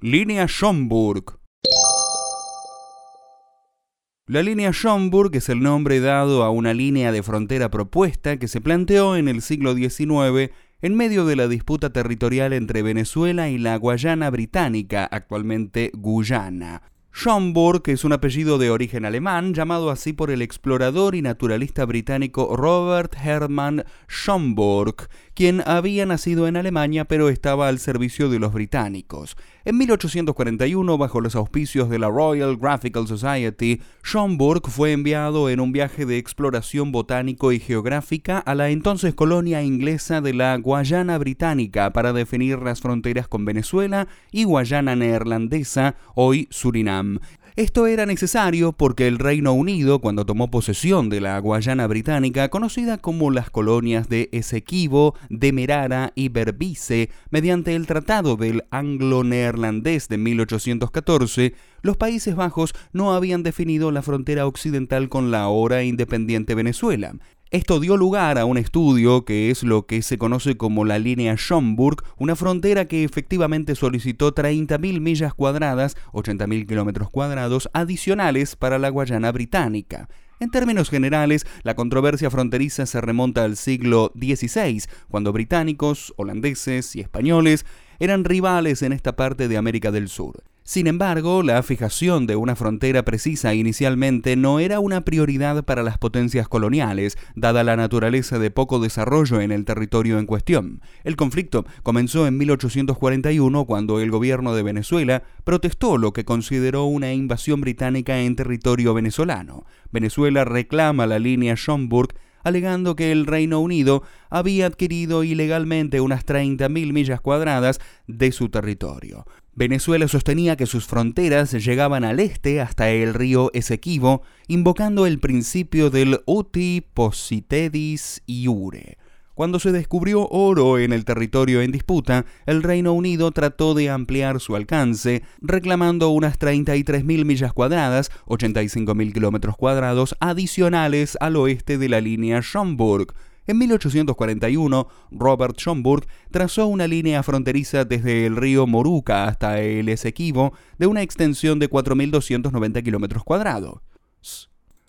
Línea Schomburg. La línea Schomburg es el nombre dado a una línea de frontera propuesta que se planteó en el siglo XIX en medio de la disputa territorial entre Venezuela y la Guayana Británica, actualmente Guyana. Schomburg es un apellido de origen alemán, llamado así por el explorador y naturalista británico Robert Hermann Schomburg, quien había nacido en Alemania pero estaba al servicio de los británicos. En 1841, bajo los auspicios de la Royal Graphical Society, Schomburg fue enviado en un viaje de exploración botánico y geográfica a la entonces colonia inglesa de la Guayana Británica para definir las fronteras con Venezuela y Guayana Neerlandesa, hoy Surinam. Esto era necesario porque el Reino Unido, cuando tomó posesión de la Guayana Británica, conocida como las colonias de Esequibo, Demerara y Berbice, mediante el Tratado del Anglo-Neerlandés de 1814, los Países Bajos no habían definido la frontera occidental con la ahora independiente Venezuela. Esto dio lugar a un estudio que es lo que se conoce como la línea Schomburg, una frontera que efectivamente solicitó 30.000 millas cuadradas, 80.000 kilómetros cuadrados adicionales para la Guayana Británica. En términos generales, la controversia fronteriza se remonta al siglo XVI, cuando británicos, holandeses y españoles eran rivales en esta parte de América del Sur. Sin embargo, la fijación de una frontera precisa inicialmente no era una prioridad para las potencias coloniales, dada la naturaleza de poco desarrollo en el territorio en cuestión. El conflicto comenzó en 1841 cuando el gobierno de Venezuela protestó lo que consideró una invasión británica en territorio venezolano. Venezuela reclama la línea Schomburg alegando que el Reino Unido había adquirido ilegalmente unas 30.000 millas cuadradas de su territorio. Venezuela sostenía que sus fronteras llegaban al este hasta el río Esequibo, invocando el principio del uti positedis iure. Cuando se descubrió oro en el territorio en disputa, el Reino Unido trató de ampliar su alcance, reclamando unas 33.000 millas cuadradas, 85.000 kilómetros cuadrados adicionales al oeste de la línea Schomburg, en 1841, Robert Schomburg trazó una línea fronteriza desde el río Moruca hasta el Esequibo de una extensión de 4.290 kilómetros cuadrados.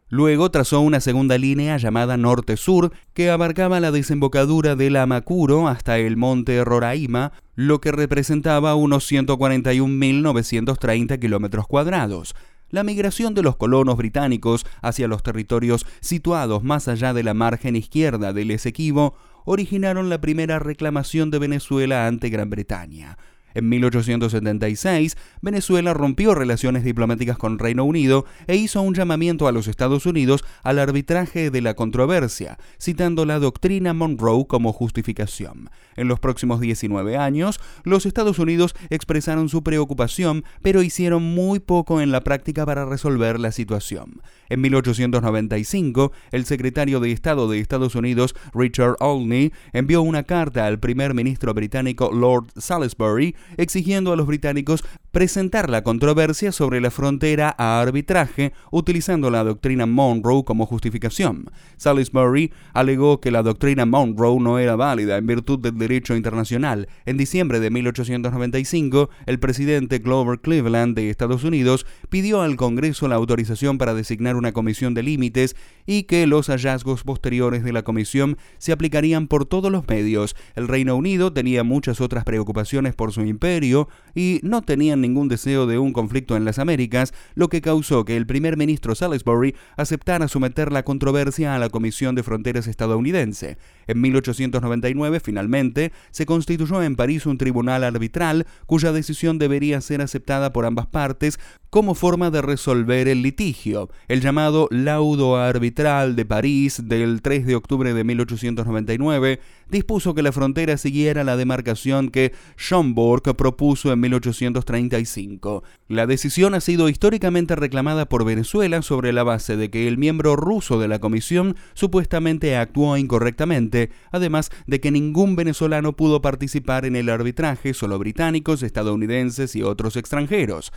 Luego trazó una segunda línea llamada Norte-Sur que abarcaba la desembocadura del Amacuro hasta el monte Roraima, lo que representaba unos 141.930 kilómetros cuadrados la migración de los colonos británicos hacia los territorios situados más allá de la margen izquierda del Esequibo originaron la primera reclamación de Venezuela ante Gran Bretaña. En 1876, Venezuela rompió relaciones diplomáticas con Reino Unido e hizo un llamamiento a los Estados Unidos al arbitraje de la controversia, citando la doctrina Monroe como justificación. En los próximos 19 años, los Estados Unidos expresaron su preocupación, pero hicieron muy poco en la práctica para resolver la situación. En 1895, el secretario de Estado de Estados Unidos, Richard Olney, envió una carta al primer ministro británico Lord Salisbury exigiendo a los británicos presentar la controversia sobre la frontera a arbitraje utilizando la doctrina Monroe como justificación. Salisbury alegó que la doctrina Monroe no era válida en virtud del derecho internacional. En diciembre de 1895, el presidente Glover Cleveland de Estados Unidos pidió al Congreso la autorización para designar una comisión de límites y que los hallazgos posteriores de la comisión se aplicarían por todos los medios. El Reino Unido tenía muchas otras preocupaciones por su imperio y no tenían ningún deseo de un conflicto en las Américas, lo que causó que el primer ministro Salisbury aceptara someter la controversia a la Comisión de Fronteras estadounidense. En 1899, finalmente, se constituyó en París un tribunal arbitral cuya decisión debería ser aceptada por ambas partes como forma de resolver el litigio. El llamado laudo arbitral de París del 3 de octubre de 1899 dispuso que la frontera siguiera la demarcación que Schomburg propuso en 1835. La decisión ha sido históricamente reclamada por Venezuela sobre la base de que el miembro ruso de la comisión supuestamente actuó incorrectamente, además de que ningún venezolano pudo participar en el arbitraje, solo británicos, estadounidenses y otros extranjeros.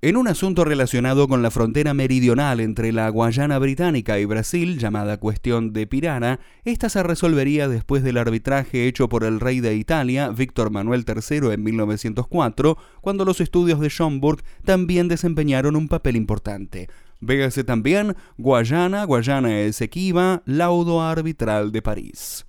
En un asunto relacionado con la frontera meridional entre la Guayana Británica y Brasil, llamada cuestión de Pirana, esta se resolvería después del arbitraje hecho por el rey de Italia, Víctor Manuel III, en 1904, cuando los estudios de Schomburg también desempeñaron un papel importante. Véase también Guayana, Guayana Esequiba, laudo arbitral de París.